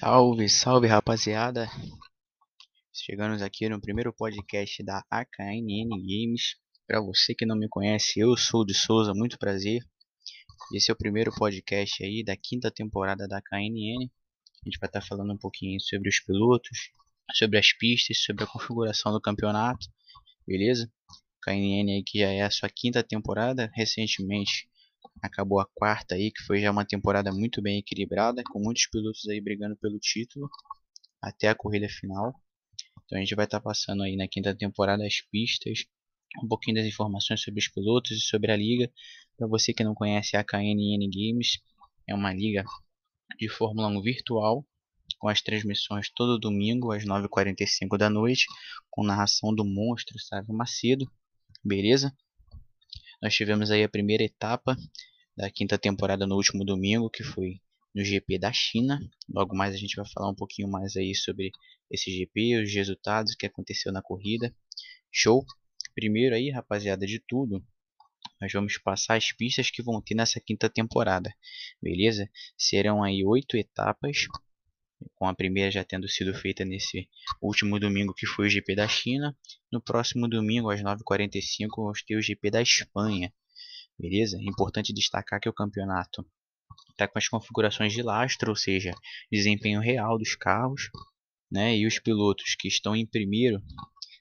Salve, salve rapaziada! Chegamos aqui no primeiro podcast da AKNN Games. Para você que não me conhece, eu sou de Souza, muito prazer. Esse é o primeiro podcast aí da quinta temporada da AKNN. A gente vai estar tá falando um pouquinho sobre os pilotos, sobre as pistas, sobre a configuração do campeonato, beleza? KNN aí que já é a sua quinta temporada, recentemente acabou a quarta aí, que foi já uma temporada muito bem equilibrada, com muitos pilotos aí brigando pelo título até a corrida final. Então a gente vai estar tá passando aí na quinta temporada as pistas, um pouquinho das informações sobre os pilotos e sobre a liga. Para você que não conhece a KNN Games, é uma liga de Fórmula 1 virtual, com as transmissões todo domingo às 9h45 da noite, com narração do monstro Sávio Macedo, beleza? Nós tivemos aí a primeira etapa da quinta temporada no último domingo, que foi no GP da China. Logo mais a gente vai falar um pouquinho mais aí sobre esse GP, os resultados, o que aconteceu na corrida. Show! Primeiro aí, rapaziada, de tudo, nós vamos passar as pistas que vão ter nessa quinta temporada, beleza? Serão aí oito etapas, com a primeira já tendo sido feita nesse último domingo que foi o GP da China. No próximo domingo, às 9h45, vamos ter o GP da Espanha. Beleza? Importante destacar que o campeonato está com as configurações de lastro, ou seja, desempenho real dos carros, né? E os pilotos que estão em primeiro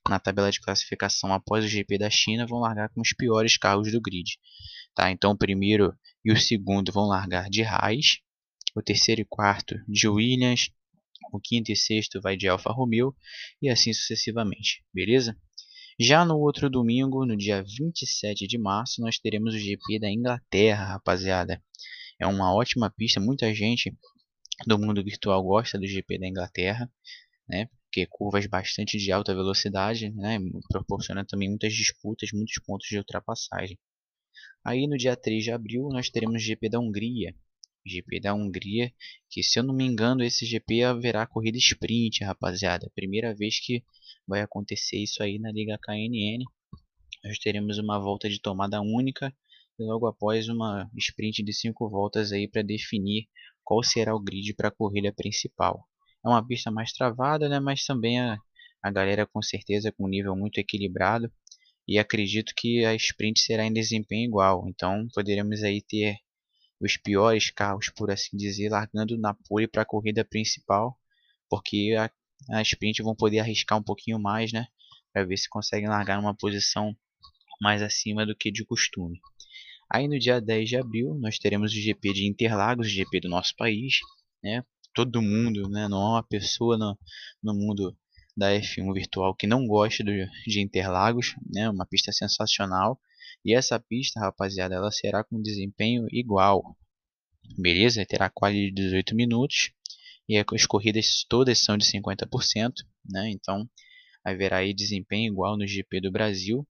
na tabela de classificação após o GP da China vão largar com os piores carros do grid. Tá? Então o primeiro e o segundo vão largar de Haas, o terceiro e quarto de Williams, o quinto e sexto vai de Alfa Romeo e assim sucessivamente, beleza? Já no outro domingo, no dia 27 de março, nós teremos o GP da Inglaterra, rapaziada. É uma ótima pista, muita gente do mundo virtual gosta do GP da Inglaterra, né? Porque curvas bastante de alta velocidade, né? Proporciona também muitas disputas, muitos pontos de ultrapassagem. Aí no dia 3 de abril nós teremos o GP da Hungria, GP da Hungria, que se eu não me engano esse GP haverá corrida sprint, rapaziada. Primeira vez que vai acontecer isso aí na Liga KNN. Nós teremos uma volta de tomada única e logo após uma sprint de 5 voltas aí para definir qual será o grid para a corrida principal. É uma pista mais travada, né, mas também a, a galera com certeza com um nível muito equilibrado e acredito que a sprint será em desempenho igual. Então poderemos aí ter os piores carros, por assim dizer, largando na pole para a corrida principal, porque a, a sprint vão poder arriscar um pouquinho mais, né, para ver se conseguem largar numa posição mais acima do que de costume. Aí no dia 10 de abril nós teremos o GP de Interlagos, o GP do nosso país, né? Todo mundo, né? Não há uma pessoa no, no mundo da F1 virtual que não goste do, de Interlagos, né? Uma pista sensacional. E essa pista, rapaziada, ela será com desempenho igual. Beleza? Terá quali de 18 minutos. E as corridas todas são de 50%. Né? Então, haverá aí desempenho igual no GP do Brasil.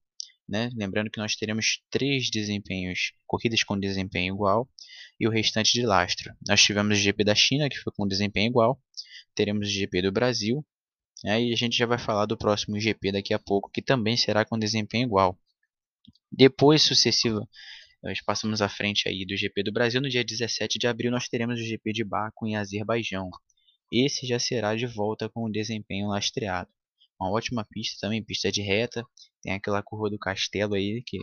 Né? Lembrando que nós teremos três desempenhos, corridas com desempenho igual e o restante de lastro. Nós tivemos o GP da China, que foi com desempenho igual, teremos o GP do Brasil, né? e a gente já vai falar do próximo GP daqui a pouco, que também será com desempenho igual. Depois, sucessivo, nós passamos à frente aí do GP do Brasil. No dia 17 de abril, nós teremos o GP de Baku em Azerbaijão. Esse já será de volta com o desempenho lastreado. Uma ótima pista também, pista de reta. Tem aquela curva do castelo aí que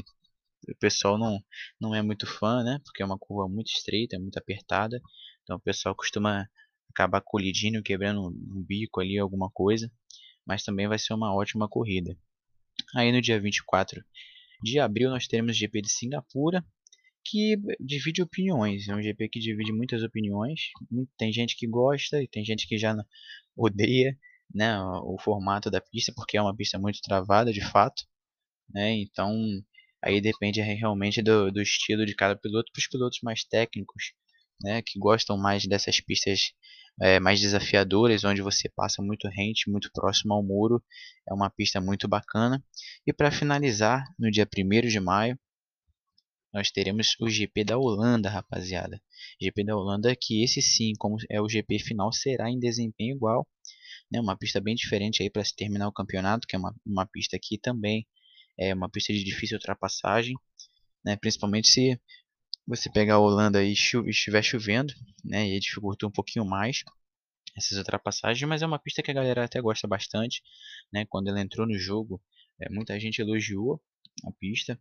o pessoal não, não é muito fã, né? Porque é uma curva muito estreita, muito apertada. Então o pessoal costuma acabar colidindo, quebrando um bico ali, alguma coisa. Mas também vai ser uma ótima corrida. Aí no dia 24 de abril nós teremos o GP de Singapura, que divide opiniões. É um GP que divide muitas opiniões. Tem gente que gosta e tem gente que já odeia né, o formato da pista, porque é uma pista muito travada de fato. Né? Então aí depende realmente do, do estilo de cada piloto. Para os pilotos mais técnicos, né, que gostam mais dessas pistas é, mais desafiadoras, onde você passa muito rente, muito próximo ao muro. É uma pista muito bacana. E para finalizar, no dia 1 de maio, nós teremos o GP da Holanda, rapaziada. GP da Holanda, que esse sim, como é o GP final, será em desempenho igual. Né? Uma pista bem diferente aí para se terminar o campeonato, que é uma, uma pista que também é uma pista de difícil ultrapassagem. Né? Principalmente se você pegar a Holanda e estiver chovendo, né, e dificulta um pouquinho mais. essas ultrapassagens, mas é uma pista que a galera até gosta bastante, né? Quando ela entrou no jogo, é, muita gente elogiou a pista,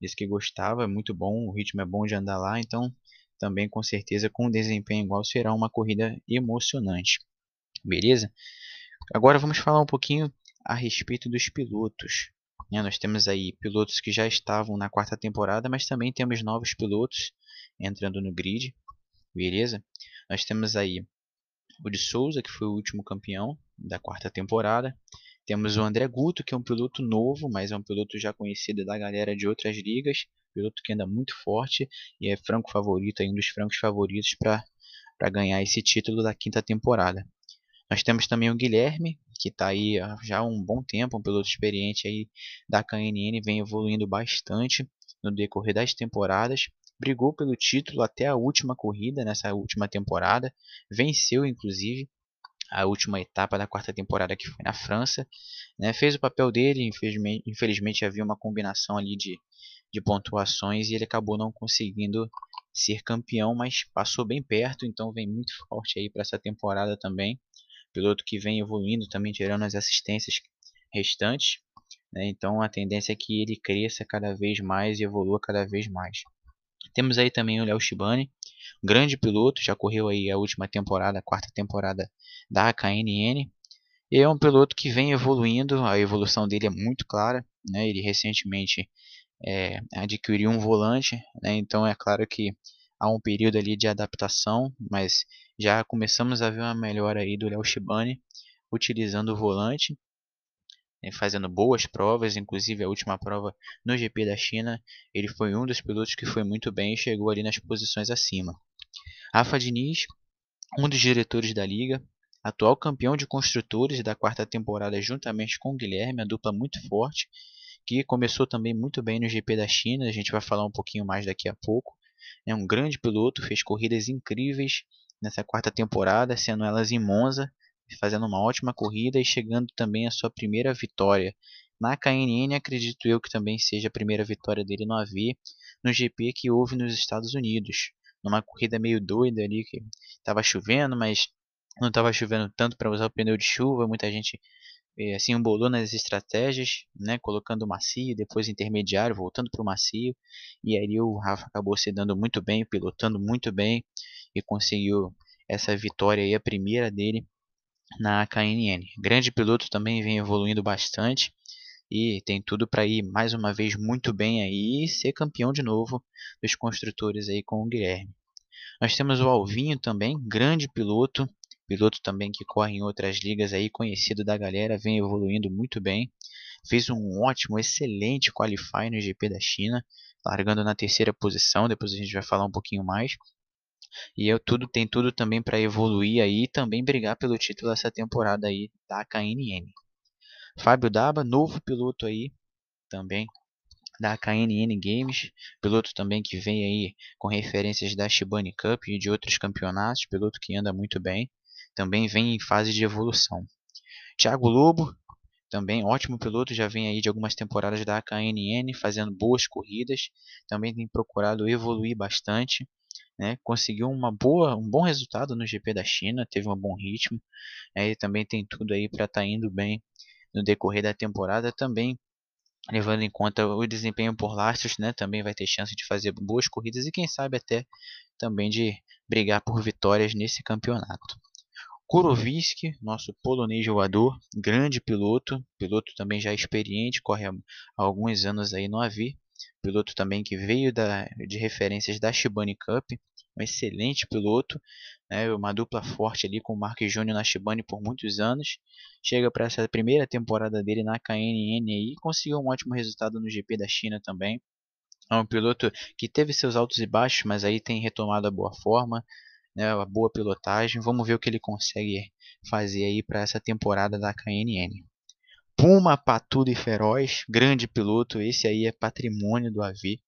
disse que gostava, é muito bom, o ritmo é bom de andar lá, então também com certeza com um desempenho igual será uma corrida emocionante. Beleza? Agora vamos falar um pouquinho a respeito dos pilotos. Né? Nós temos aí pilotos que já estavam na quarta temporada, mas também temos novos pilotos entrando no grid. Beleza? Nós temos aí o de Souza, que foi o último campeão da quarta temporada. Temos o André Guto, que é um piloto novo, mas é um piloto já conhecido da galera de outras ligas. Piloto que anda muito forte e é franco favorito, é um dos francos favoritos para ganhar esse título da quinta temporada. Nós temos também o Guilherme, que está aí já há um bom tempo, um piloto experiente aí da KNN, vem evoluindo bastante no decorrer das temporadas. Brigou pelo título até a última corrida nessa última temporada, venceu inclusive a última etapa da quarta temporada que foi na França, né? fez o papel dele, infelizmente, infelizmente havia uma combinação ali de, de pontuações e ele acabou não conseguindo ser campeão, mas passou bem perto, então vem muito forte aí para essa temporada também piloto que vem evoluindo também, tirando as assistências restantes. Né? Então a tendência é que ele cresça cada vez mais e evolua cada vez mais. Temos aí também o Léo Shibane, grande piloto, já correu aí a última temporada, a quarta temporada da KNN. E é um piloto que vem evoluindo, a evolução dele é muito clara. Né? Ele recentemente é, adquiriu um volante, né? então é claro que há um período ali de adaptação, mas já começamos a ver uma melhora aí do Léo Shibane utilizando o volante, né, fazendo boas provas, inclusive a última prova no GP da China, ele foi um dos pilotos que foi muito bem e chegou ali nas posições acima. Rafa Diniz, um dos diretores da liga, atual campeão de construtores da quarta temporada juntamente com o Guilherme, a dupla muito forte, que começou também muito bem no GP da China, a gente vai falar um pouquinho mais daqui a pouco. É um grande piloto, fez corridas incríveis nessa quarta temporada, sendo elas em Monza, fazendo uma ótima corrida e chegando também a sua primeira vitória. Na KNN, acredito eu que também seja a primeira vitória dele no AV, no GP que houve nos Estados Unidos. Numa corrida meio doida ali, que estava chovendo, mas não estava chovendo tanto para usar o pneu de chuva, muita gente assim embolou nas estratégias, né, colocando macio, depois intermediário, voltando para o macio, e aí o Rafa acabou se dando muito bem, pilotando muito bem, e conseguiu essa vitória aí, a primeira dele na KNN. Grande piloto também vem evoluindo bastante e tem tudo para ir mais uma vez muito bem aí e ser campeão de novo dos construtores aí com o Guilherme. Nós temos o Alvinho também, grande piloto, piloto também que corre em outras ligas aí, conhecido da galera, vem evoluindo muito bem. Fez um ótimo, excelente qualify no GP da China, largando na terceira posição, depois a gente vai falar um pouquinho mais. E eu tudo tem tudo também para evoluir aí e também brigar pelo título essa temporada aí da KNN. Fábio Daba, novo piloto aí também da KNN Games, piloto também que vem aí com referências da Shibane Cup e de outros campeonatos, piloto que anda muito bem, também vem em fase de evolução. Thiago Lobo, também ótimo piloto, já vem aí de algumas temporadas da KNN fazendo boas corridas, também tem procurado evoluir bastante né, conseguiu uma boa, um bom resultado no GP da China, teve um bom ritmo, né, e também tem tudo aí para estar tá indo bem no decorrer da temporada também, levando em conta o desempenho por lastros, né, também vai ter chance de fazer boas corridas e quem sabe até também de brigar por vitórias nesse campeonato. Kuroviski, nosso polonês jogador, grande piloto, piloto também já experiente, corre há alguns anos aí no AV, piloto também que veio da, de referências da Shibane Cup, um excelente piloto, né, uma dupla forte ali com o Mark Júnior na Shibane por muitos anos, chega para essa primeira temporada dele na KNN e conseguiu um ótimo resultado no GP da China também. É um piloto que teve seus altos e baixos, mas aí tem retomado a boa forma, né, a boa pilotagem. Vamos ver o que ele consegue fazer aí para essa temporada da KNN. Puma Patudo e Feroz, grande piloto, esse aí é patrimônio do AV,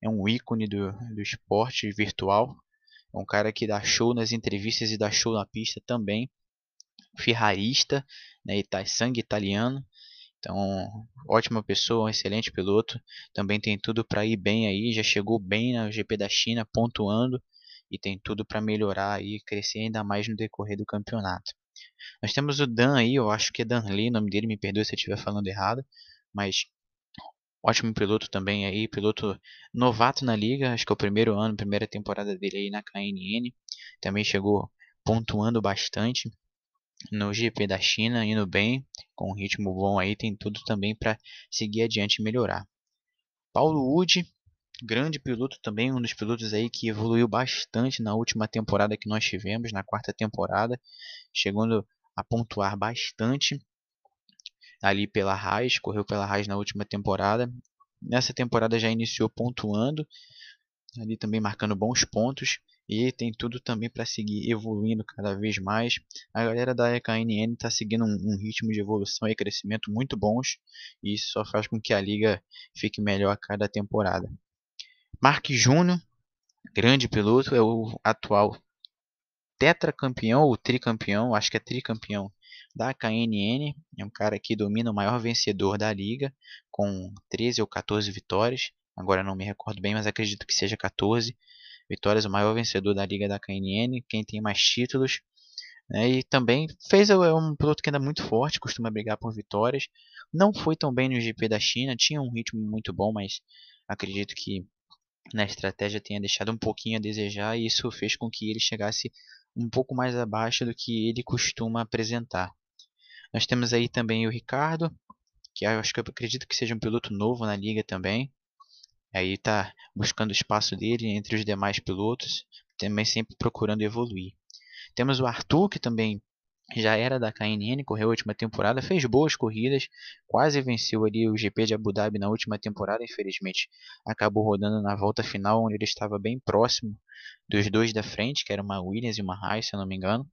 é um ícone do, do esporte virtual, é um cara que dá show nas entrevistas e dá show na pista também, ferrarista, né, tá, sangue italiano, então ótima pessoa, um excelente piloto, também tem tudo para ir bem aí, já chegou bem na GP da China, pontuando, e tem tudo para melhorar e crescer ainda mais no decorrer do campeonato. Nós temos o Dan aí, eu acho que é Dan Lee, o nome dele, me perdoe se eu estiver falando errado, mas ótimo piloto também aí, piloto novato na liga, acho que é o primeiro ano, primeira temporada dele aí na KNN, também chegou pontuando bastante no GP da China, indo bem, com um ritmo bom aí, tem tudo também para seguir adiante e melhorar. Paulo Wood, grande piloto também, um dos pilotos aí que evoluiu bastante na última temporada que nós tivemos, na quarta temporada, chegando a pontuar bastante ali pela Haas, correu pela Haas na última temporada. Nessa temporada já iniciou pontuando, ali também marcando bons pontos e tem tudo também para seguir evoluindo cada vez mais. A galera da EKNN está seguindo um, um, ritmo de evolução e crescimento muito bons e isso só faz com que a liga fique melhor a cada temporada. Mark Júnior, grande piloto, é o atual tetracampeão ou tricampeão, acho que é tricampeão da KNN. É um cara que domina o maior vencedor da liga, com 13 ou 14 vitórias. Agora não me recordo bem, mas acredito que seja 14 vitórias, o maior vencedor da liga da KNN, quem tem mais títulos. Né? E também fez é um piloto que anda muito forte, costuma brigar por vitórias. Não foi tão bem no GP da China, tinha um ritmo muito bom, mas acredito que na estratégia tenha deixado um pouquinho a desejar e isso fez com que ele chegasse um pouco mais abaixo do que ele costuma apresentar. Nós temos aí também o Ricardo, que eu acho que eu acredito que seja um piloto novo na liga também. Aí está buscando o espaço dele entre os demais pilotos, também sempre procurando evoluir. Temos o Arthur, que também já era da KNN, correu a última temporada, fez boas corridas, quase venceu ali o GP de Abu Dhabi na última temporada, infelizmente acabou rodando na volta final, onde ele estava bem próximo dos dois da frente, que era uma Williams e uma Haas, se eu não me engano.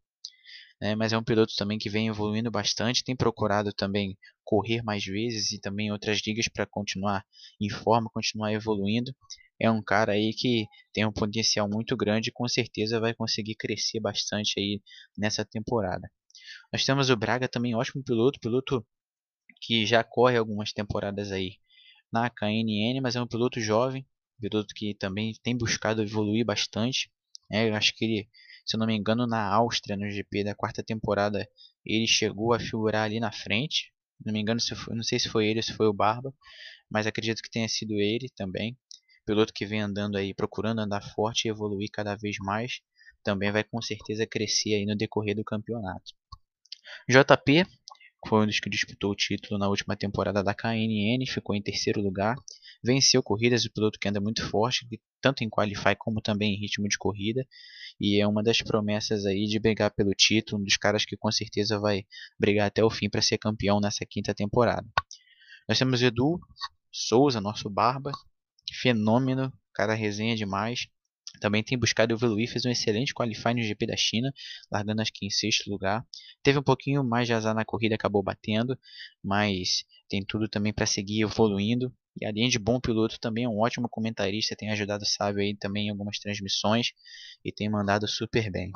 Né? Mas é um piloto também que vem evoluindo bastante, tem procurado também correr mais vezes e também outras ligas para continuar em forma, continuar evoluindo. É um cara aí que tem um potencial muito grande e com certeza vai conseguir crescer bastante aí nessa temporada. Nós temos o Braga também, ótimo piloto, piloto que já corre algumas temporadas aí na KNN, mas é um piloto jovem, piloto que também tem buscado evoluir bastante. É, eu acho que ele, se eu não me engano, na Áustria, no GP da quarta temporada, ele chegou a figurar ali na frente. Não me engano, se foi, não sei se foi ele ou se foi o Barba, mas acredito que tenha sido ele também. Piloto que vem andando aí, procurando andar forte e evoluir cada vez mais, também vai com certeza crescer aí no decorrer do campeonato. JP foi um dos que disputou o título na última temporada da KNN, ficou em terceiro lugar, venceu corridas, o piloto que anda muito forte, tanto em qualify como também em ritmo de corrida, e é uma das promessas aí de brigar pelo título, um dos caras que com certeza vai brigar até o fim para ser campeão nessa quinta temporada. Nós temos Edu Souza, nosso barba, fenômeno, cara resenha demais, também tem buscado evoluir, fez um excelente qualify no GP da China, largando acho que em sexto lugar. Teve um pouquinho mais de azar na corrida, acabou batendo, mas tem tudo também para seguir evoluindo. E além de bom piloto, também é um ótimo comentarista, tem ajudado o Sábio aí também em algumas transmissões e tem mandado super bem.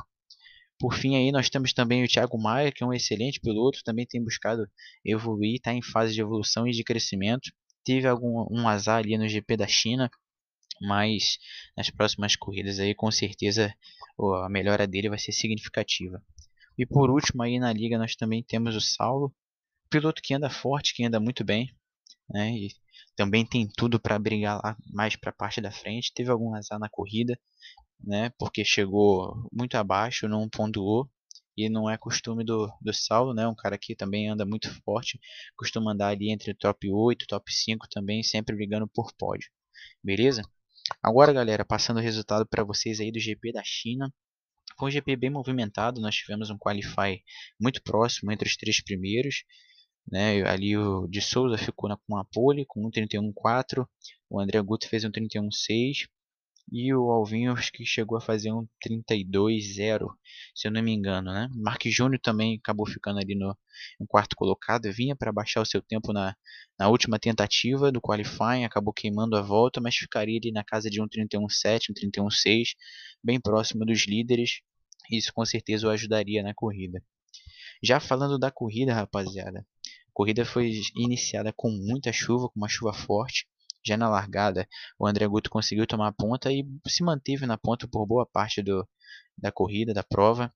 Por fim aí nós temos também o Thiago Maia, que é um excelente piloto, também tem buscado evoluir, está em fase de evolução e de crescimento. Teve algum um azar ali no GP da China, mas nas próximas corridas aí com certeza a melhora dele vai ser significativa. E por último aí na liga nós também temos o Saulo, piloto que anda forte, que anda muito bem, né? E também tem tudo para brigar lá mais para a parte da frente. Teve algum azar na corrida, né? Porque chegou muito abaixo, não pontuou. E não é costume do, do Saulo, né? Um cara que também anda muito forte, costuma andar ali entre top 8, top 5 também, sempre brigando por pódio. Beleza? Agora, galera, passando o resultado para vocês aí do GP da China. Foi um GP bem movimentado, nós tivemos um qualify muito próximo entre os três primeiros. Né? Ali o de Souza ficou com a pole com 1.31.4, o André Guto fez um 31.6 e o Alvinho acho que chegou a fazer um 32-0, se eu não me engano, né? Mark Júnior também acabou ficando ali no, no quarto colocado, vinha para baixar o seu tempo na, na última tentativa do qualifying, acabou queimando a volta, mas ficaria ali na casa de um 31-7, um 31-6, bem próximo dos líderes. Isso com certeza o ajudaria na corrida. Já falando da corrida, rapaziada, a corrida foi iniciada com muita chuva, com uma chuva forte já na largada, o André Guto conseguiu tomar a ponta e se manteve na ponta por boa parte do, da corrida, da prova.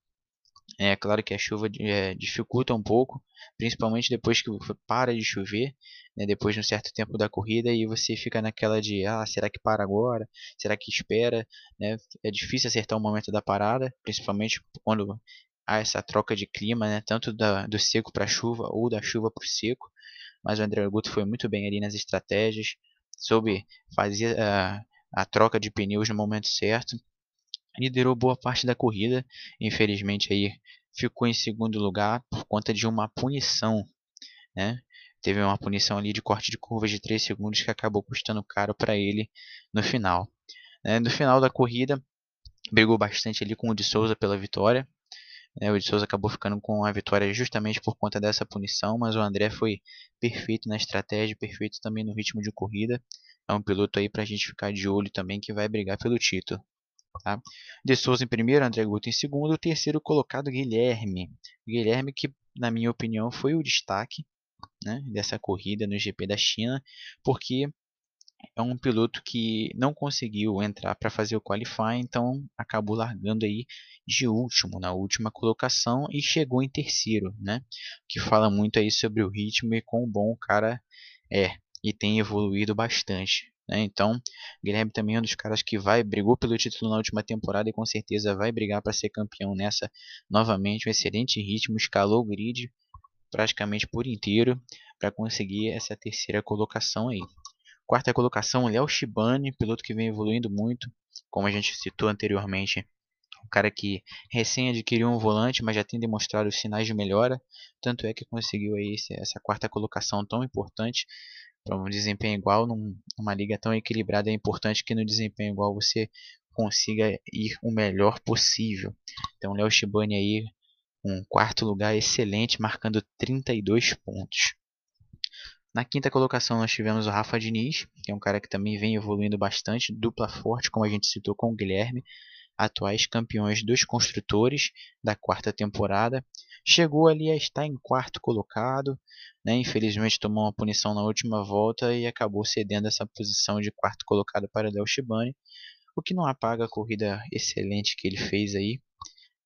É claro que a chuva é, dificulta um pouco, principalmente depois que para de chover, né, depois de um certo tempo da corrida, e você fica naquela de, ah, será que para agora? Será que espera? Né? É difícil acertar o momento da parada, principalmente quando há essa troca de clima, né, tanto da, do seco para chuva ou da chuva para o seco. Mas o André Guto foi muito bem ali nas estratégias, soube fazer a, a troca de pneus no momento certo liderou boa parte da corrida, infelizmente aí ficou em segundo lugar por conta de uma punição, né? Teve uma punição ali de corte de curvas de 3 segundos que acabou custando caro para ele no final. Né? No final da corrida, brigou bastante ali com o de Souza pela vitória. Né? O de Souza acabou ficando com a vitória justamente por conta dessa punição, mas o André foi perfeito na estratégia, perfeito também no ritmo de corrida. É um piloto aí para a gente ficar de olho também que vai brigar pelo título. Tá? De Souza em primeiro, André Guto em segundo, o terceiro colocado Guilherme. Guilherme que, na minha opinião, foi o destaque né, dessa corrida no GP da China, porque é um piloto que não conseguiu entrar para fazer o qualify, então acabou largando aí de último, na última colocação e chegou em terceiro, né? Que fala muito aí sobre o ritmo e quão bom o cara é e tem evoluído bastante. Né? Então, Guilherme também é um dos caras que vai brigou pelo título na última temporada e com certeza vai brigar para ser campeão nessa novamente. Um excelente ritmo, escalou o grid praticamente por inteiro para conseguir essa terceira colocação aí. Quarta colocação, Léo Shibane, piloto que vem evoluindo muito, como a gente citou anteriormente. Um cara que recém adquiriu um volante, mas já tem demonstrado sinais de melhora. Tanto é que conseguiu aí essa quarta colocação tão importante para um desempenho igual num, numa liga tão equilibrada é importante que no desempenho igual você consiga ir o melhor possível. Então, Léo Shibani aí, um quarto lugar excelente, marcando 32 pontos. Na quinta colocação nós tivemos o Rafa Diniz, que é um cara que também vem evoluindo bastante, dupla forte, como a gente citou com o Guilherme, atuais campeões dos construtores da quarta temporada. Chegou ali a estar em quarto colocado, né? infelizmente tomou uma punição na última volta e acabou cedendo essa posição de quarto colocado para Del Shibane, o que não apaga a corrida excelente que ele fez aí,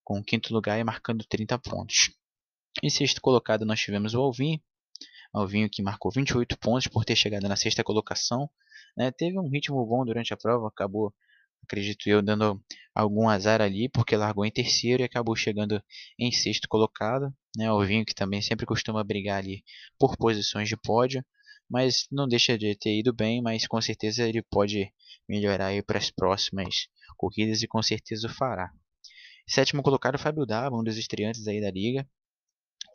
com o quinto lugar e marcando 30 pontos. Em sexto colocado nós tivemos o Alvin, Alvinho que marcou 28 pontos por ter chegado na sexta colocação. Né? Teve um ritmo bom durante a prova, acabou acredito eu, dando algum azar ali, porque largou em terceiro e acabou chegando em sexto colocado. Né? O Vinho que também sempre costuma brigar ali por posições de pódio, mas não deixa de ter ido bem, mas com certeza ele pode melhorar para as próximas corridas e com certeza o fará. Sétimo colocado, Fábio Daba, um dos estreantes aí da liga.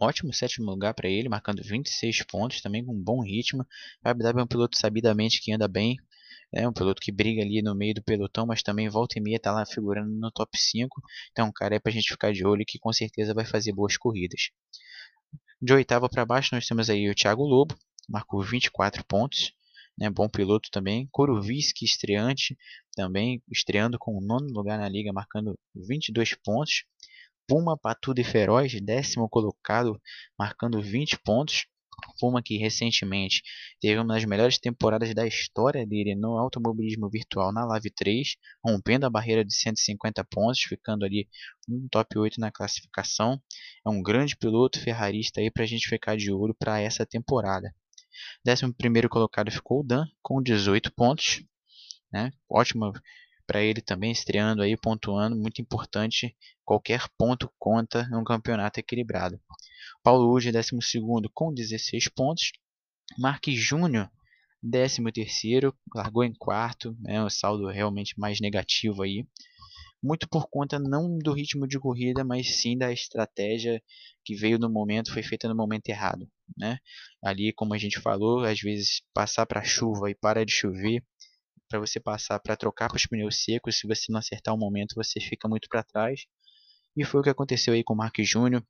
Ótimo sétimo lugar para ele, marcando 26 pontos, também com um bom ritmo. Daba é um piloto sabidamente que anda bem, é um piloto que briga ali no meio do pelotão, mas também volta e meia tá lá figurando no top 5. Então, um cara é pra gente ficar de olho que com certeza vai fazer boas corridas. De oitavo para baixo, nós temos aí o Thiago Lobo, marcou 24 pontos. Né, bom piloto também. Kuroviski, estreante, também estreando com o nono lugar na liga, marcando 22 pontos. Puma Patudo e Feroz, décimo colocado, marcando 20 pontos. Puma que recentemente teve uma das melhores temporadas da história dele no automobilismo virtual na Live 3, rompendo a barreira de 150 pontos, ficando ali no top 8 na classificação. É um grande piloto ferrarista aí para a gente ficar de olho para essa temporada. 11 primeiro colocado ficou o Dan com 18 pontos, né? Ótimo para ele também estreando aí pontuando, muito importante. Qualquer ponto conta num campeonato equilibrado. Paulo Uge, 12 com 16 pontos. Marques Júnior, 13 largou em quarto, né, um saldo realmente mais negativo aí. Muito por conta não do ritmo de corrida, mas sim da estratégia que veio no momento, foi feita no momento errado. Né? Ali, como a gente falou, às vezes passar para chuva e para de chover, para você passar para trocar para os pneus secos, se você não acertar o momento, você fica muito para trás. E foi o que aconteceu aí com o Marques Júnior.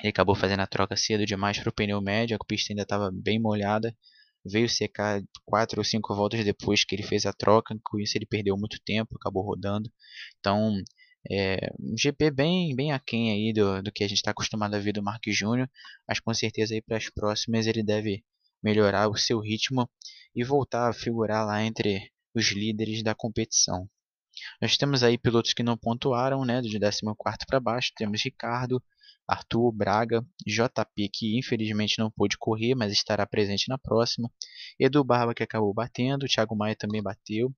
Ele acabou fazendo a troca cedo demais para o pneu médio, a pista ainda estava bem molhada. Veio secar quatro ou cinco voltas depois que ele fez a troca, com isso ele perdeu muito tempo, acabou rodando. Então, é, um GP bem, bem aquém aí do, do que a gente está acostumado a ver do Mark Júnior, mas com certeza aí para as próximas ele deve melhorar o seu ritmo e voltar a figurar lá entre os líderes da competição. Nós temos aí pilotos que não pontuaram, né, do 14 para baixo. Temos Ricardo, Arthur, Braga, JP, que infelizmente não pôde correr, mas estará presente na próxima. Edu Barba, que acabou batendo. Thiago Maia também bateu.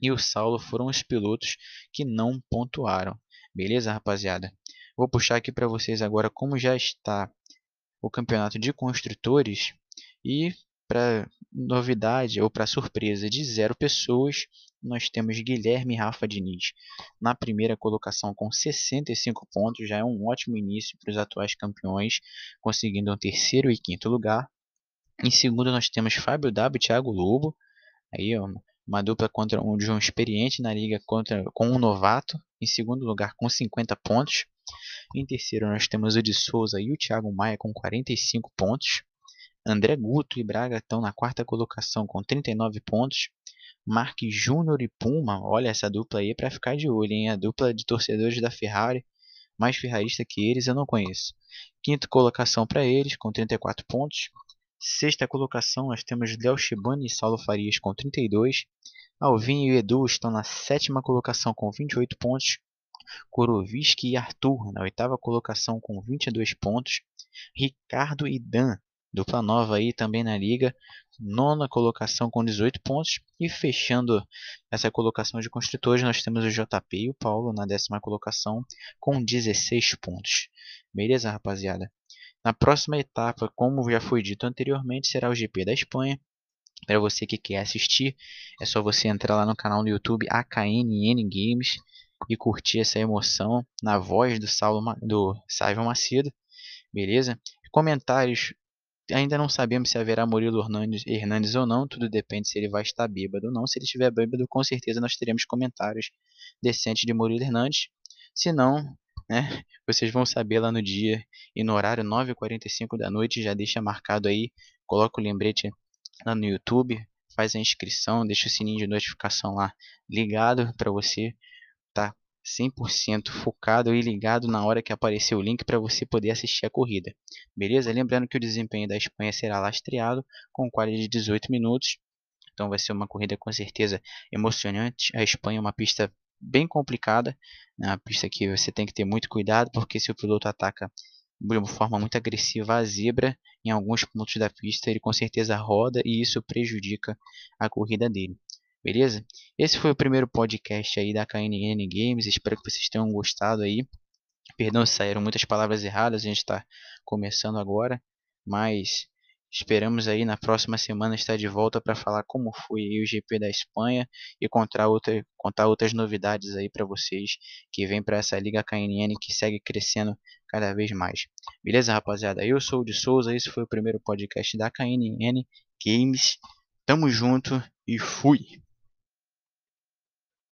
E o Saulo foram os pilotos que não pontuaram. Beleza, rapaziada? Vou puxar aqui para vocês agora como já está o campeonato de construtores e para novidade ou para surpresa de zero pessoas, nós temos Guilherme Rafa Diniz na primeira colocação com 65 pontos, já é um ótimo início para os atuais campeões, conseguindo um terceiro e quinto lugar. Em segundo nós temos Fábio W e Thiago Lobo, aí uma dupla contra um de um experiente na liga contra com um novato, em segundo lugar com 50 pontos. Em terceiro nós temos o de Souza e o Thiago Maia com 45 pontos. André Guto e Braga estão na quarta colocação com 39 pontos. Marques Júnior e Puma, olha essa dupla aí para ficar de olho, hein? A dupla de torcedores da Ferrari, mais ferrarista que eles eu não conheço. Quinta colocação para eles com 34 pontos. Sexta colocação nós temos Léo Shibani e Saulo Farias com 32. Alvin e Edu estão na sétima colocação com 28 pontos. Koroviski e Arthur na oitava colocação com 22 pontos. Ricardo e Dan Dupla nova aí também na liga, nona colocação com 18 pontos. E fechando essa colocação de construtores, nós temos o JP e o Paulo na décima colocação com 16 pontos. Beleza, rapaziada? Na próxima etapa, como já foi dito anteriormente, será o GP da Espanha. Para você que quer assistir, é só você entrar lá no canal do YouTube AKNN Games e curtir essa emoção na voz do Saulo do Saiva Macedo, beleza? Comentários Ainda não sabemos se haverá Murilo Hernandes, Hernandes ou não, tudo depende se ele vai estar bêbado ou não. Se ele estiver bêbado, com certeza nós teremos comentários decentes de Murilo Hernandes. Se não, né, vocês vão saber lá no dia e no horário 9h45 da noite, já deixa marcado aí, coloca o lembrete lá no YouTube, faz a inscrição, deixa o sininho de notificação lá ligado para você tá 100% focado e ligado na hora que aparecer o link para você poder assistir a corrida. Beleza? Lembrando que o desempenho da Espanha será lastreado com qualidade de 18 minutos. Então vai ser uma corrida com certeza emocionante. A Espanha é uma pista bem complicada, né? uma pista que você tem que ter muito cuidado, porque se o piloto ataca de uma forma muito agressiva a zebra em alguns pontos da pista, ele com certeza roda e isso prejudica a corrida dele. Beleza? Esse foi o primeiro podcast aí da KNN Games. Espero que vocês tenham gostado aí. Perdão se saíram muitas palavras erradas, a gente está começando agora, mas esperamos aí na próxima semana estar de volta para falar como foi o GP da Espanha e contar, outra, contar outras novidades aí para vocês que vem para essa liga KNN que segue crescendo cada vez mais. Beleza, rapaziada? Eu sou o de Souza, esse foi o primeiro podcast da KNN Games. Tamo junto e fui!